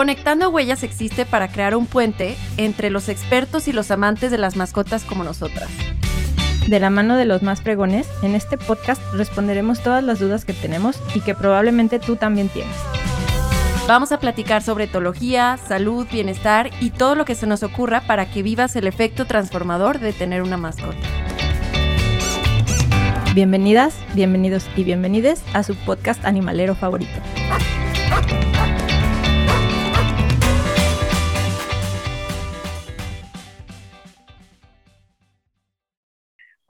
Conectando Huellas existe para crear un puente entre los expertos y los amantes de las mascotas como nosotras. De la mano de los más pregones, en este podcast responderemos todas las dudas que tenemos y que probablemente tú también tienes. Vamos a platicar sobre etología, salud, bienestar y todo lo que se nos ocurra para que vivas el efecto transformador de tener una mascota. Bienvenidas, bienvenidos y bienvenides a su podcast animalero favorito.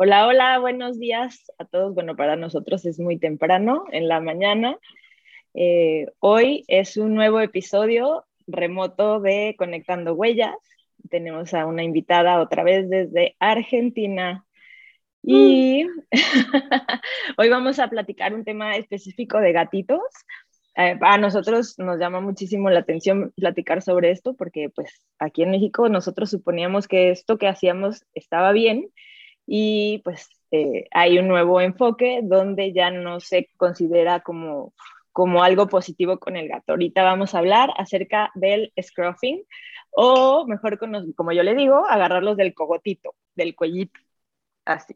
Hola, hola, buenos días a todos. Bueno, para nosotros es muy temprano en la mañana. Eh, hoy es un nuevo episodio remoto de Conectando Huellas. Tenemos a una invitada otra vez desde Argentina. Y hoy vamos a platicar un tema específico de gatitos. Eh, a nosotros nos llama muchísimo la atención platicar sobre esto porque pues aquí en México nosotros suponíamos que esto que hacíamos estaba bien y pues eh, hay un nuevo enfoque donde ya no se considera como, como algo positivo con el gato. Ahorita vamos a hablar acerca del scruffing o mejor como yo le digo, agarrarlos del cogotito, del cuellito, así.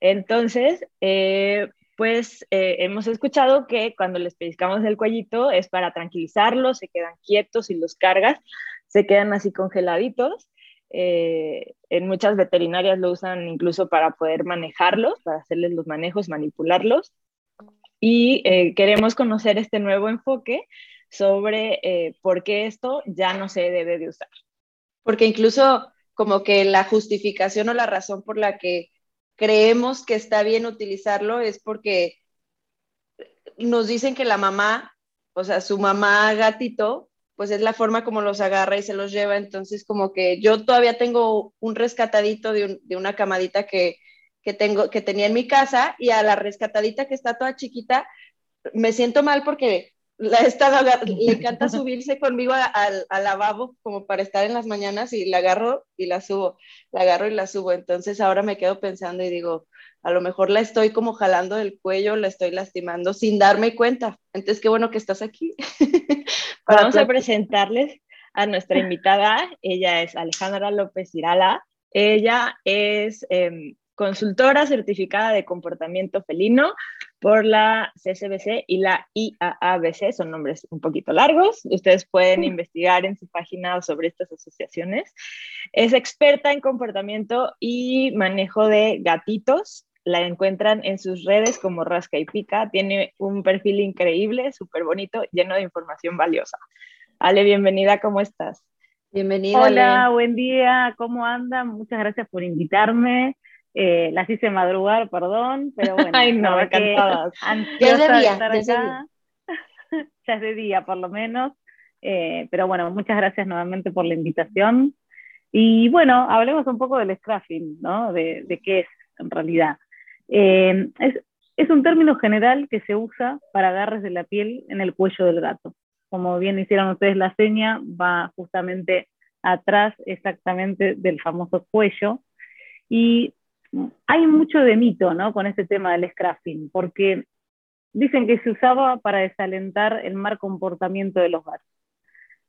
Entonces, eh, pues eh, hemos escuchado que cuando les pellizcamos el cuellito es para tranquilizarlos, se quedan quietos y los cargas, se quedan así congeladitos eh, en muchas veterinarias lo usan incluso para poder manejarlos, para hacerles los manejos, manipularlos. Y eh, queremos conocer este nuevo enfoque sobre eh, por qué esto ya no se debe de usar. Porque incluso como que la justificación o la razón por la que creemos que está bien utilizarlo es porque nos dicen que la mamá, o sea, su mamá gatito, pues es la forma como los agarra y se los lleva. Entonces, como que yo todavía tengo un rescatadito de, una camadita que, tengo, que tenía en mi casa y a la rescatadita que está toda chiquita, me siento mal porque la he estado, le encanta subirse conmigo al, lavabo como para estar en las mañanas y la agarro y la subo, la agarro y la subo. Entonces ahora me quedo pensando y digo, a lo mejor la estoy como jalando del cuello, la estoy lastimando sin darme cuenta. Entonces, qué bueno que estás aquí. Vamos a presentarles a nuestra invitada. Ella es Alejandra López Irala. Ella es em, consultora certificada de comportamiento felino por la CCBC y la IAABC, son nombres un poquito largos, ustedes pueden investigar en su página sobre estas asociaciones. Es experta en comportamiento y manejo de gatitos, la encuentran en sus redes como Rasca y Pica. Tiene un perfil increíble, súper bonito, lleno de información valiosa. Ale, bienvenida, ¿cómo estás? Bienvenida. Hola, buen día, ¿cómo andan? Muchas gracias por invitarme. Eh, las hice madrugar, perdón, pero bueno. Ay, no, encantadas. Ya es de día, estar acá. ya es de día, por lo menos. Eh, pero bueno, muchas gracias nuevamente por la invitación. Y bueno, hablemos un poco del scrapping, ¿no? De, de qué es en realidad. Eh, es, un término general que se usa para agarres de la piel en el cuello del gato. Como bien hicieron ustedes la seña, va justamente atrás exactamente del famoso cuello. Y hay mucho de mito ¿no? con este tema del scrapping, porque dicen que se usaba para desalentar el mal comportamiento de los gatos.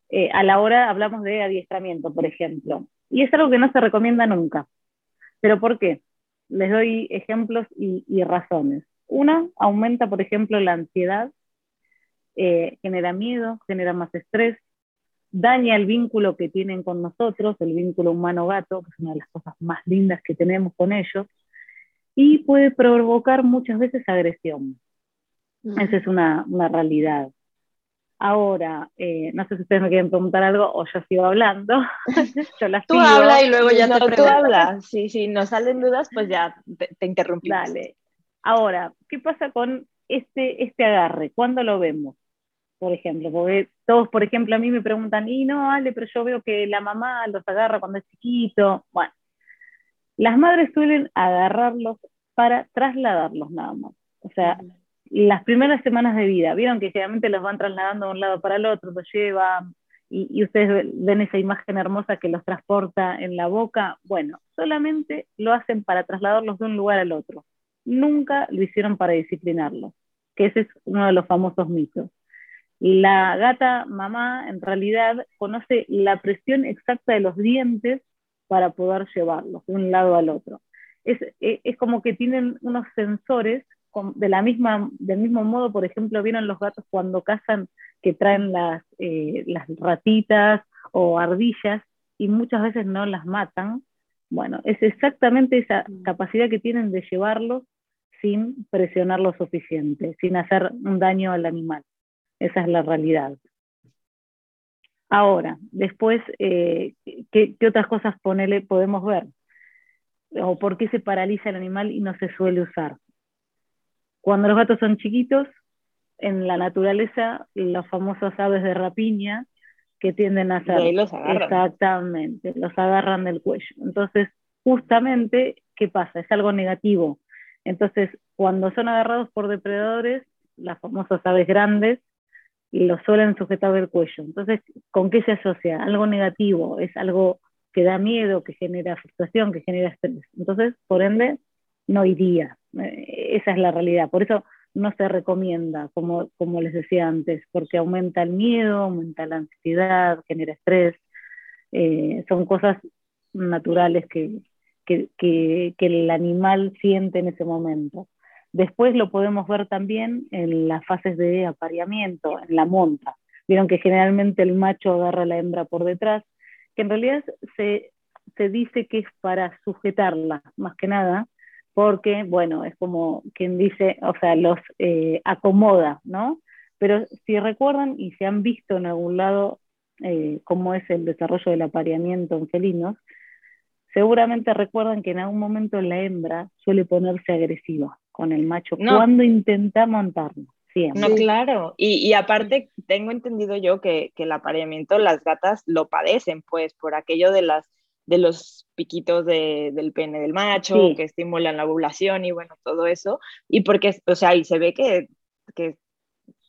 Eh, a la hora hablamos de adiestramiento, por ejemplo, y es algo que no se recomienda nunca. ¿Pero por qué? Les doy ejemplos y, razones. Una, aumenta, por ejemplo, la ansiedad, eh, genera miedo, genera más estrés, daña el vínculo que tienen con nosotros, el vínculo humano-gato, que es una de las cosas más lindas que tenemos con ellos, y puede provocar muchas veces agresión. Esa es una, una realidad. Ahora, eh, no sé si ustedes me quieren preguntar algo o yo sigo hablando. yo las Tú habla y luego ya te pregunto. Tú hablas. Sí, sí, nos salen dudas, pues ya te, te Dale. Ahora, ¿qué pasa con este, este agarre? ¿Cuándo lo vemos? Por ejemplo, porque todos, por ejemplo, a mí me preguntan, y no, Ale, pero yo veo que la mamá los agarra cuando es chiquito. Bueno, las madres suelen agarrarlos para trasladarlos nada más. O sea, las primeras semanas de vida, vieron que generalmente los van trasladando de un lado para el otro, los llevan, y, ustedes ven esa imagen hermosa que los transporta en la boca. Bueno, solamente lo hacen para trasladarlos de un lugar al otro. Nunca lo hicieron para disciplinarlos, que ese es uno de los famosos mitos. La gata mamá en realidad conoce la presión exacta de los dientes para poder llevarlos de un lado al otro. Es, e, es como que tienen unos sensores de la misma, del mismo modo, por ejemplo, vieron los gatos cuando cazan que traen las, eh, las ratitas o ardillas y muchas veces no las matan. Bueno, es exactamente esa mm. capacidad que tienen de llevarlos sin presionar lo suficiente, sin hacer un daño al animal. Esa es la realidad. Ahora, después, eh, ¿qué, otras cosas ponele, podemos ver? ¿O por qué se paraliza el animal y no se suele usar? Cuando los gatos son chiquitos, en la naturaleza, las famosas aves de rapiña que tienden a hacer... los agarran. Exactamente, los agarran del cuello. Entonces, justamente, ¿qué pasa? Es algo negativo. Entonces, cuando son agarrados por depredadores, las famosas aves grandes, los suelen sujetar del cuello. Entonces, ¿con qué se asocia? Algo negativo, es algo que da miedo, que genera frustración, que genera estrés. Entonces, por ende, no iría. Esa es la realidad. Por eso no se recomienda, como, les decía antes, porque aumenta el miedo, aumenta la ansiedad, genera estrés. Eh, son cosas naturales que, que el animal siente en ese momento. Después lo podemos ver también en las fases de apareamiento, en la monta. Vieron que generalmente el macho agarra a la hembra por detrás, que en realidad se, se dice que es para sujetarla, más que nada, porque, bueno, es como quien dice, o sea, los eh, acomoda, ¿no? Pero si recuerdan y se han visto en algún lado eh, cómo es el desarrollo del apareamiento en felinos, seguramente recuerdan que en algún momento la hembra suele ponerse agresiva con el macho cuando intenta montarlo. No, claro. Y, aparte, tengo entendido yo que, que, el apareamiento, las gatas lo padecen, pues, por aquello de las de los piquitos de, del pene del macho que estimulan la ovulación y bueno, todo eso. Y porque, o sea, y se ve que, que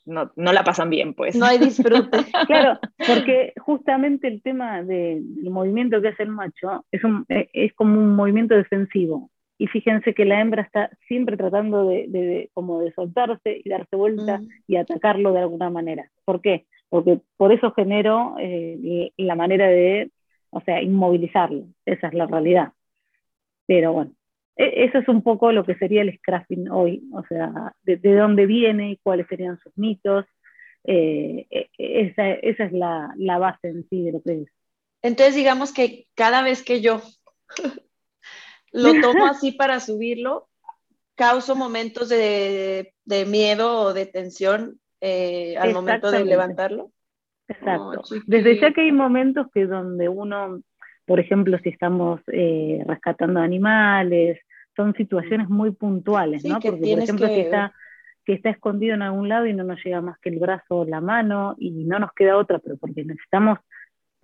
no, no, la pasan bien, pues. No hay disfrute. claro, porque justamente el tema del movimiento que hace el macho es, un, e, es como un movimiento defensivo. Y fíjense que la hembra está siempre tratando de, de, como de soltarse y darse vuelta mm. y atacarlo de alguna manera. ¿Por qué? Porque por eso generó eh, la manera de o sea, inmovilizarlo, esa es la realidad. Pero bueno, e, eso es un poco lo que sería el scrapping hoy, o sea, de, dónde viene, cuáles serían sus mitos, eh, e, esa, esa, es la, la, base en sí de lo que es. Entonces, digamos que cada vez que yo lo tomo así para subirlo, causo momentos de, de miedo o de tensión eh, al momento de levantarlo. Exacto. Desde ya que hay momentos que donde uno, por ejemplo, si estamos eh, rescatando animales, son situaciones muy puntuales, ¿no? Porque, por ejemplo, que... si está, que está escondido en algún lado y no nos llega más que el brazo o la mano y no nos queda otra, pero porque necesitamos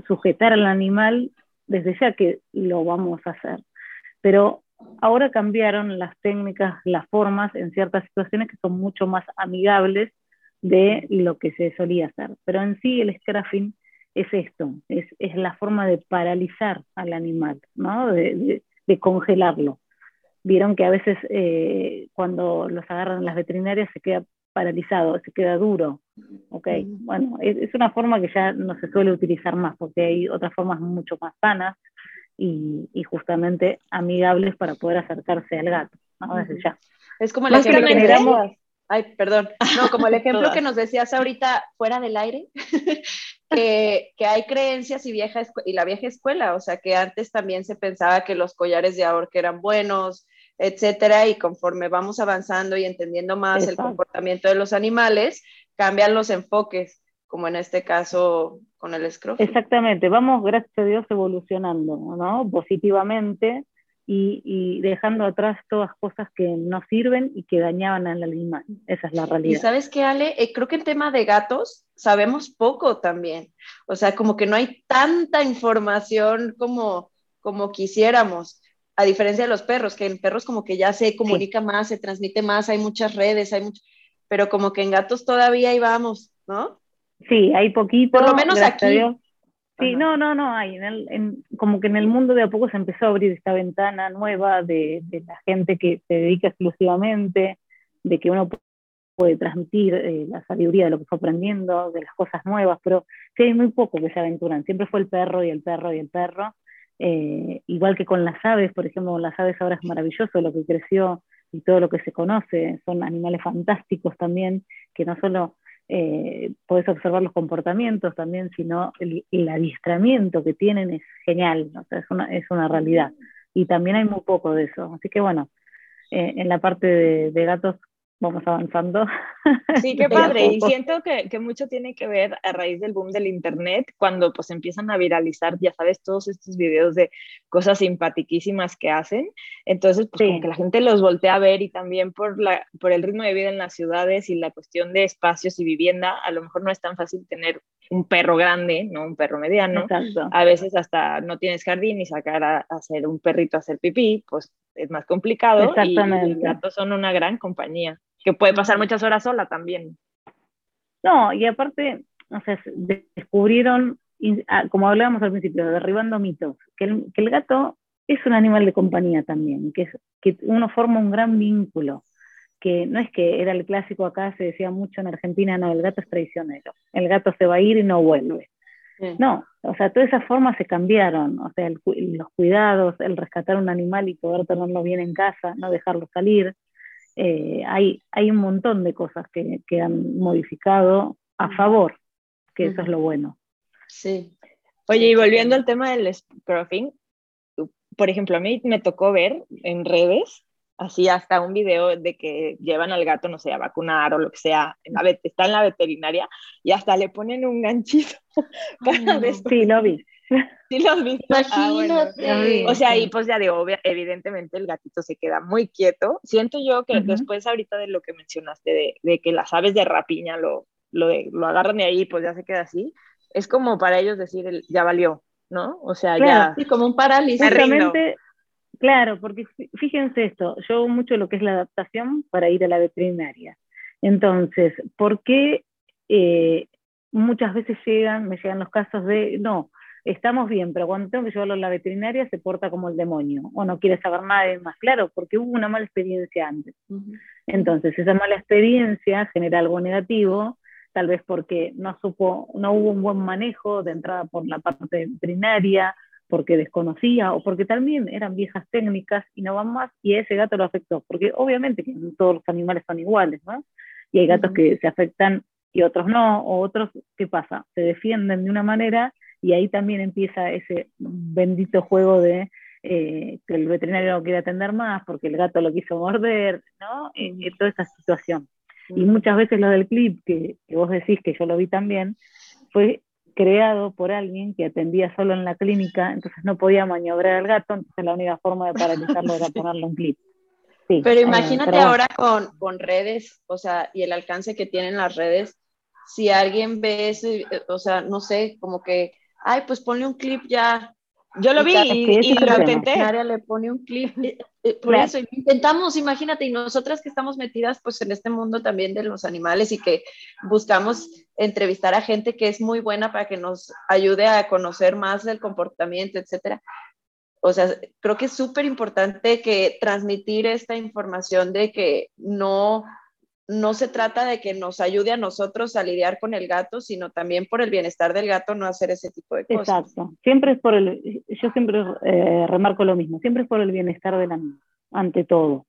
sujetar al animal, desde ya que lo vamos a hacer. Pero ahora cambiaron las técnicas, las formas en ciertas situaciones que son mucho más amigables de lo que se solía hacer. Pero en sí el scrapping es esto, es, es la forma de paralizar al animal, ¿no? de, de, congelarlo. Vieron que a veces eh, cuando los agarran las veterinarias se queda paralizado, se queda duro. Okay. Bueno, es, es, una forma que ya no se suele utilizar más porque hay otras formas mucho más sanas y, y justamente amigables para poder acercarse al gato, ¿no? Desde ya. Es como la que generamos Ay, perdón. No, como el ejemplo que nos decías ahorita fuera del aire, que, que, hay creencias y, vieja y la vieja escuela, o sea, que antes también se pensaba que los collares de ahorca eran buenos, etcétera, y conforme vamos avanzando y entendiendo más el comportamiento de los animales, cambian los enfoques, como en este caso con el escroto. Exactamente, vamos, gracias a Dios, evolucionando, ¿no? Positivamente y, dejando atrás todas cosas que no sirven y que dañaban al animal. Esa es la realidad. Y sabes qué, Ale, eh, creo que en tema de gatos sabemos poco también. O sea, como que no hay tanta información como, como quisiéramos. A diferencia de los perros, que en perros como que ya se comunica más, se transmite más, hay muchas redes, hay mucho, pero como que en gatos todavía ahí vamos, ¿no? Sí, hay poquito. Por lo menos aquí. Sí, no, no, no hay. En el, en, como que en el mundo de a poco se empezó a abrir esta ventana nueva de, de, la gente que se dedica exclusivamente, de que uno puede transmitir eh, la sabiduría de lo que fue aprendiendo, de las cosas nuevas, pero sí hay muy poco que se aventuran. Siempre fue el perro y el perro y el perro. Eh, igual que con las aves, por ejemplo, con las aves ahora es maravilloso lo que creció y todo lo que se conoce. Son animales fantásticos también, que no solo eh, podés observar los comportamientos también, sino el, adiestramiento que tienen es genial, es, una, es una realidad. Y también hay muy poco de eso. Así que bueno, eh, en la parte de, gatos vamos avanzando. Sí, qué padre. Y siento que, que, mucho tiene que ver a raíz del boom del Internet, cuando pues empiezan a viralizar, ya sabes, todos estos videos de cosas simpatiquísimas que hacen. Entonces, pues como que la gente los voltea a ver y también por, la, por el ritmo de vida en las ciudades y la cuestión de espacios y vivienda, a lo mejor no es tan fácil tener un perro grande, ¿no? Un perro mediano. A veces hasta no tienes jardín y sacar a, hacer un perrito a hacer pipí, pues es más complicado. Exactamente. Y los gatos son una gran compañía, que puede pasar muchas horas sola también. No, y aparte, o sea, descubrieron, ah, como hablábamos al principio, derribando mitos, que el, que el gato es un animal de compañía también, que, es, que uno forma un gran vínculo que no es que era el clásico acá, se decía mucho en Argentina, no, el gato es traicionero, el gato se va a ir y no vuelve. No, o sea, todas esas formas se cambiaron, o sea, los cuidados, el rescatar un animal y poder tenerlo bien en casa, no dejarlo salir, eh, hay, hay un montón de cosas que, que han modificado a favor, que eso es lo bueno. Sí. Oye, y volviendo al tema del scruffing, por ejemplo, a mí me tocó ver en redes así hasta un video de que llevan al gato, no sé, a vacunar o lo que sea, está en la veterinaria y hasta le ponen un ganchito para Sí, lo vi. Sí, lo vi. Ah, o sea, y pues ya digo, evidentemente el gatito se queda muy quieto. Siento yo que después ahorita de lo que mencionaste, de, que las aves de rapiña lo, lo, lo agarran y ahí pues ya se queda así, es como para ellos decir, el, ya valió, ¿no? O sea, ya... Sí, como un parálisis. Claro, porque fíjense esto, yo hago mucho lo que es la adaptación para ir a la veterinaria. Entonces, ¿por qué eh, muchas veces llegan, me llegan los casos de, no, estamos bien, pero cuando tengo que llevarlo a la veterinaria se porta como el demonio o no quiere saber nada de más? Claro, porque hubo una mala experiencia antes. Entonces, esa mala experiencia genera algo negativo, tal vez porque no, supo, no hubo un buen manejo de entrada por la parte veterinaria, porque desconocía o porque también eran viejas técnicas y no van más y ese gato lo afectó, porque obviamente que todos los animales son iguales, ¿no? Y hay gatos que se afectan y otros no, o otros, ¿qué pasa? Se defienden de una manera y ahí también empieza ese bendito juego de eh, que el veterinario no quiere atender más porque el gato lo quiso morder, ¿no? Y, toda esa situación. Y muchas veces lo del clip, que, que, vos decís que yo lo vi también, fue creado por alguien que atendía solo en la clínica, entonces no podía maniobrar al gato, entonces la única forma de paralizarlo era ponerle un clip. pero eh, imagínate ahora con, con, redes, o sea, y el alcance que tienen las redes, si alguien ve eso, eh, o sea, no sé, como que, ay, pues ponle un clip ya, yo lo vi y, lo intenté. le pone un clip. Eh, eh, por eso intentamos, imagínate, y nosotras que estamos metidas pues en este mundo también de los animales y que buscamos entrevistar a gente que es muy buena para que nos ayude a conocer más del comportamiento, etcétera. O sea, creo que es súper importante que transmitir esta información de que no no se trata de que nos ayude a nosotros a lidiar con el gato, sino también por el bienestar del gato no hacer ese tipo de cosas. Exacto. Siempre es por el, yo siempre eh, remarco lo mismo, siempre es por el bienestar del animal, ante todo.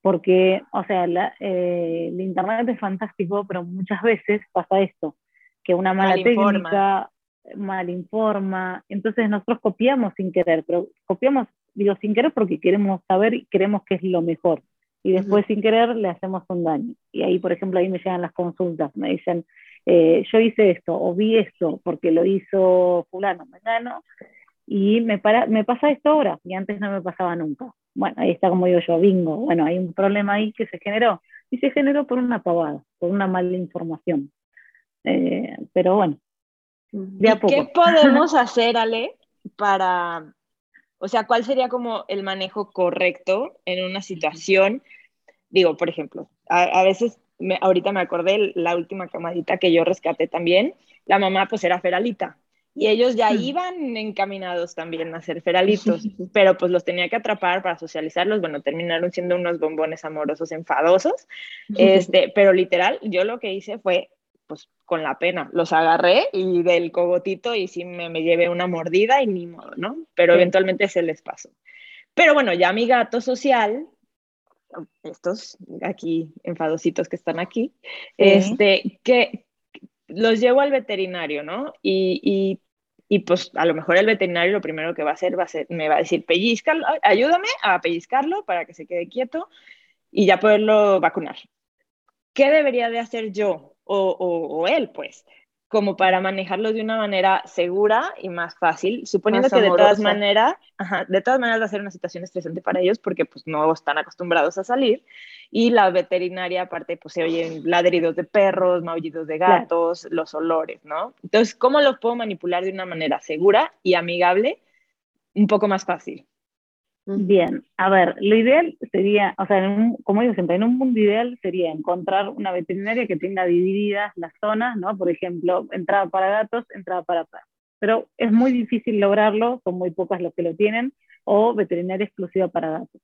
Porque, o sea, la, eh, el internet es fantástico, pero muchas veces pasa esto, que una mala técnica mal informa, entonces nosotros copiamos sin querer, pero copiamos, digo, sin querer porque queremos saber y queremos que es lo mejor y después sin querer le hacemos un daño. Y ahí, por ejemplo, ahí me llegan las consultas, me dicen, eh, yo hice esto o vi esto porque lo hizo fulano, gano y me, para, me pasa esto ahora, y antes no me pasaba nunca. Bueno, ahí está como digo yo, bingo. Bueno, hay un problema ahí que se generó. Y se generó por una pavada, por una mala información. Eh, pero bueno, de a poco. ¿Qué podemos hacer, Ale, para o sea, ¿cuál sería como el manejo correcto en una situación? Digo, por ejemplo, a, veces, ahorita me acordé la última camadita que yo rescaté también, la mamá pues era feralita. y ellos ya hmm. iban encaminados también a ser feralitos, pero pues los tenía que atrapar para socializarlos, bueno, terminaron siendo unos bombones amorosos enfadosos, este, pero literal, yo lo que hice fue, pues con la pena, los agarré y del cogotito y sí me, me llevé una mordida y ni modo, ¿no? Pero eventualmente se les pasó. Pero bueno, ya mi gato social, estos aquí enfadositos que están aquí, este, que los llevo al veterinario, ¿no? Y, y, pues a lo mejor el veterinario lo primero que va a hacer va a ser, me va a decir, pellizcalo, ayúdame a pellizcarlo para que se quede quieto y ya poderlo vacunar. ¿Qué debería de hacer yo o, o, o él, pues? como para manejarlo de una manera segura y más fácil, suponiendo que de todas maneras, de todas maneras va a ser una situación estresante para ellos porque pues no están acostumbrados a salir y la veterinaria aparte pues se oyen ladridos de perros, maullidos de gatos, los olores, ¿no? Entonces, ¿cómo los puedo manipular de una manera segura y amigable? Un poco más fácil. Bien, a ver, lo ideal sería, o sea, como digo siempre, en un mundo ideal sería encontrar una veterinaria que tenga divididas las zonas, ¿no? Por ejemplo, entrada para gatos, entrada para perros. Pero es muy difícil lograrlo, son muy pocas los que lo tienen, o veterinaria exclusiva para gatos.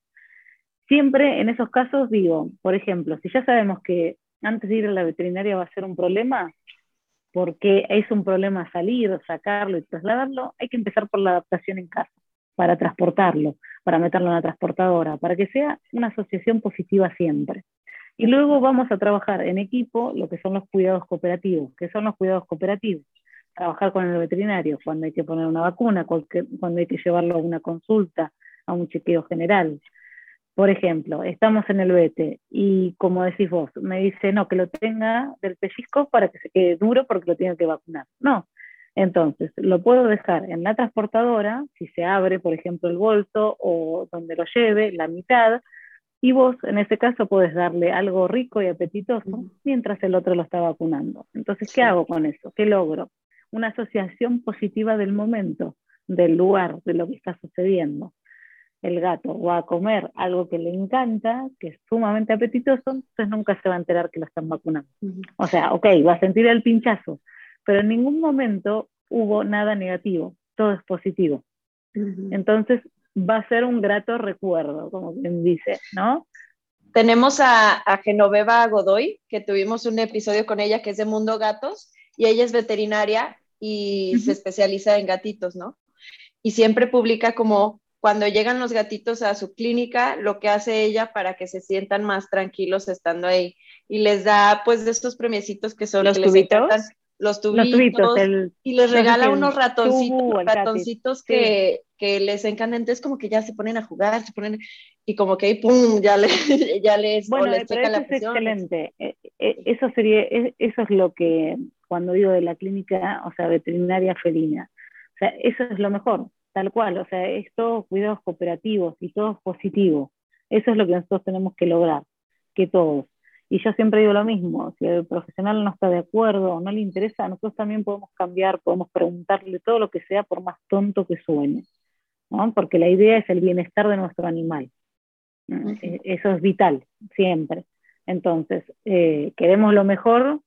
Siempre en esos casos digo, por ejemplo, si ya sabemos que antes de ir a la veterinaria va a ser un problema, porque es un problema salir, sacarlo y trasladarlo, hay que empezar por la adaptación en casa para transportarlo, para meterlo en la transportadora, para que sea una asociación positiva siempre. Y luego vamos a trabajar en equipo lo que son los cuidados cooperativos. ¿Qué son los cuidados cooperativos? Trabajar con el veterinario cuando hay que poner una vacuna, cuando hay que llevarlo a una consulta, a un chequeo general. Por ejemplo, estamos en el vete y como decís vos, me dice, no, que lo tenga del pellizco para que se quede duro porque lo tiene que vacunar. No, entonces, lo puedo dejar en la transportadora, si se abre, por ejemplo, el bolso o donde lo lleve, la mitad, y vos en ese caso puedes darle algo rico y apetitoso mientras el otro lo está vacunando. Entonces, ¿qué hago con eso? ¿Qué logro? Una asociación positiva del momento, del lugar, de lo que está sucediendo. El gato va a comer algo que le encanta, que es sumamente apetitoso, entonces nunca se va a enterar que lo están vacunando. O sea, ok, va a sentir el pinchazo, pero en ningún momento hubo nada negativo, todo es positivo. Entonces va a ser un grato recuerdo, como quien dice, ¿no? Tenemos a, Genoveva Godoy, que tuvimos un episodio con ella que es de Mundo Gatos, y ella es veterinaria y se especializa en gatitos, ¿no? Y siempre publica como cuando llegan los gatitos a su clínica, lo que hace ella para que se sientan más tranquilos estando ahí. Y les da pues de estos premiecitos que son los tubitos los tubitos, y les regala unos ratoncitos, ratoncitos que, que, les encantan, es como que ya se ponen a jugar, se ponen, y como que pum, ya, le, ya les, bueno, les pero eso es excelente, eh, eh, eso sería, eso es lo que, cuando digo de la clínica, o sea, veterinaria felina, o sea, eso es lo mejor, tal cual, o sea, es todo cuidados cooperativos y todo positivo, eso es lo que nosotros tenemos que lograr, que todos, y yo siempre digo lo mismo, si el profesional no está de acuerdo o no le interesa, nosotros también podemos cambiar, podemos preguntarle todo lo que sea por más tonto que suene, ¿no? porque la idea es el bienestar de nuestro animal. E, eso es vital, siempre. Entonces, eh, queremos lo mejor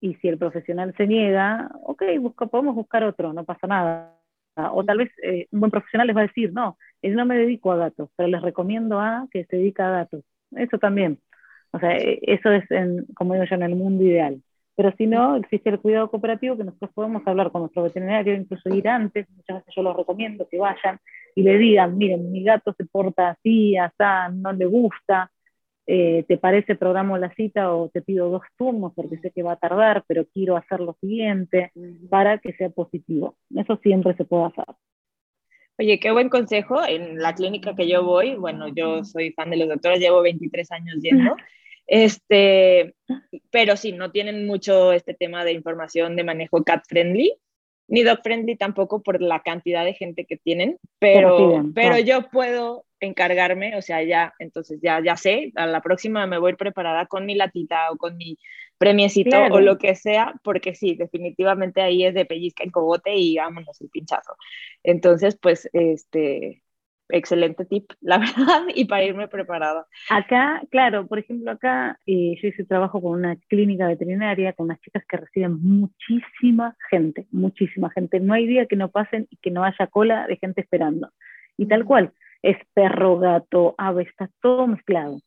y si el profesional se niega, ok, busca, podemos buscar otro, no pasa nada. O tal vez eh, un buen profesional les va a decir, no, yo no me dedico a gatos, pero les recomiendo a que se dedica a gatos. Eso también. O sea, e, eso es, en, como digo yo, en el mundo ideal. Pero si no, existe el cuidado cooperativo que nosotros podemos hablar con nuestro veterinario, incluso ir antes, muchas veces yo los recomiendo que vayan y le digan, miren, mi gato se porta así, así, no le gusta, eh, ¿te parece programo la cita o te pido dos turnos porque sé que va a tardar, pero quiero hacer lo siguiente para que sea positivo? Eso siempre se puede hacer. Oye, qué buen consejo. En la clínica que yo voy, bueno, yo soy fan de los doctores, llevo 23 años yendo. Este, pero sí, no tienen mucho este tema de información de manejo cat friendly, ni dog friendly tampoco por la cantidad de gente que tienen, pero, pero yo puedo encargarme, o sea, ya, entonces ya, ya sé, a la próxima me voy a ir preparada con mi latita o con mi premiecito o lo que sea, porque sí, definitivamente ahí es de pellizca en cogote y vámonos el pinchazo. Entonces, pues, este, excelente tip, la verdad, y para irme preparada. Acá, claro, por ejemplo, acá eh, yo hice trabajo con una clínica veterinaria, con unas chicas que reciben muchísima gente, muchísima gente. No hay día que no pasen y que no haya cola de gente esperando. Y tal cual, es perro, gato, ave, está todo mezclado.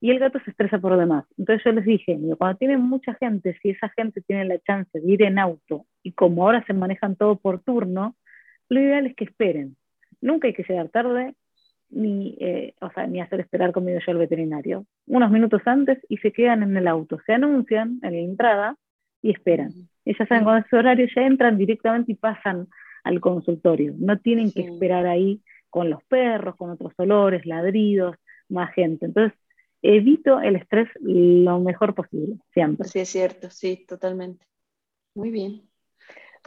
Y el gato se estresa por lo demás. Entonces yo les dije, cuando tienen mucha gente, si esa gente tiene la chance de ir en auto y como ahora se manejan todo por turno, lo ideal es que esperen Nunca hay que llegar tarde ni, eh, o sea, ni hacer esperar conmigo yo al veterinario. Unos minutos antes y se quedan en el auto, se anuncian en la entrada y esperan. Ellas saben cuando es horario, ya entran directamente y pasan al consultorio. No tienen que esperar ahí con los perros, con otros olores, ladridos, más gente. Entonces, evito el estrés lo mejor posible, siempre. Sí, es cierto, sí, totalmente. Muy bien.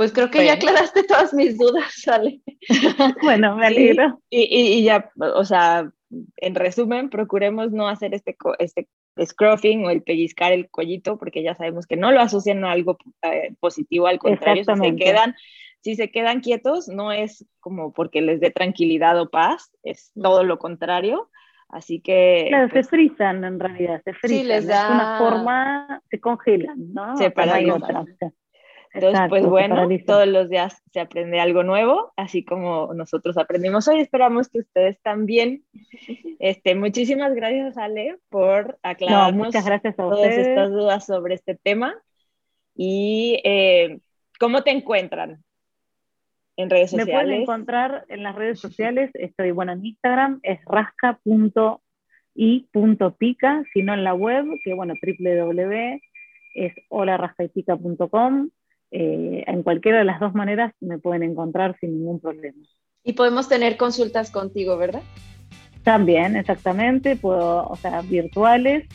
Pues creo que ya aclaraste todas mis dudas, Ale. bueno, me alegro. Y, ya, o sea, en resumen, procuremos no hacer este, este scruffing o el pellizcar el cuellito, porque ya sabemos que no lo asocian a algo eh, positivo, al contrario, si se quedan si se quedan quietos, no es como porque les dé tranquilidad o paz, es todo lo contrario. Así que. Claro, se pues frizan en realidad, se frizan. Sí, les da. De una forma, se congelan, ¿no? Se paralizan. Entonces, pues bueno, todos los días se aprende algo nuevo, así como nosotros aprendimos hoy. Esperamos que ustedes también. Este, muchísimas gracias, Ale, por aclararnos muchas gracias a todas estas dudas sobre este tema. Y eh, ¿cómo te encuentran en redes sociales? Me pueden encontrar en las redes sociales. Estoy, bueno, en Instagram es rasca.y.pica, sino en la web, que bueno, www es holarascaipica.com eh, en cualquiera de las dos maneras me pueden encontrar sin ningún problema. Y podemos tener consultas contigo, ¿verdad? También, exactamente, puedo, o sea, virtuales.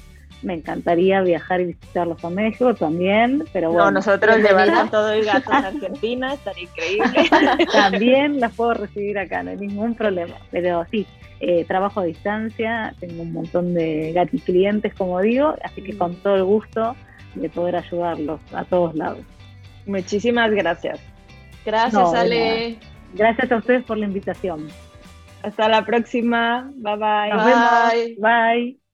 Me encantaría viajar y visitarlos a México también, pero bueno. No, nosotros llevamos todo el gato a Argentina, estaría increíble. también las puedo recibir acá, no hay ningún problema. Pero sí, eh, trabajo a distancia, tengo un montón de gatos clientes, como digo, así que con todo el gusto de poder ayudarlos a todos lados. Muchísimas gracias. Gracias, Ale. Gracias a ustedes por la invitación. Hasta la próxima. Bye bye. bye. Bye.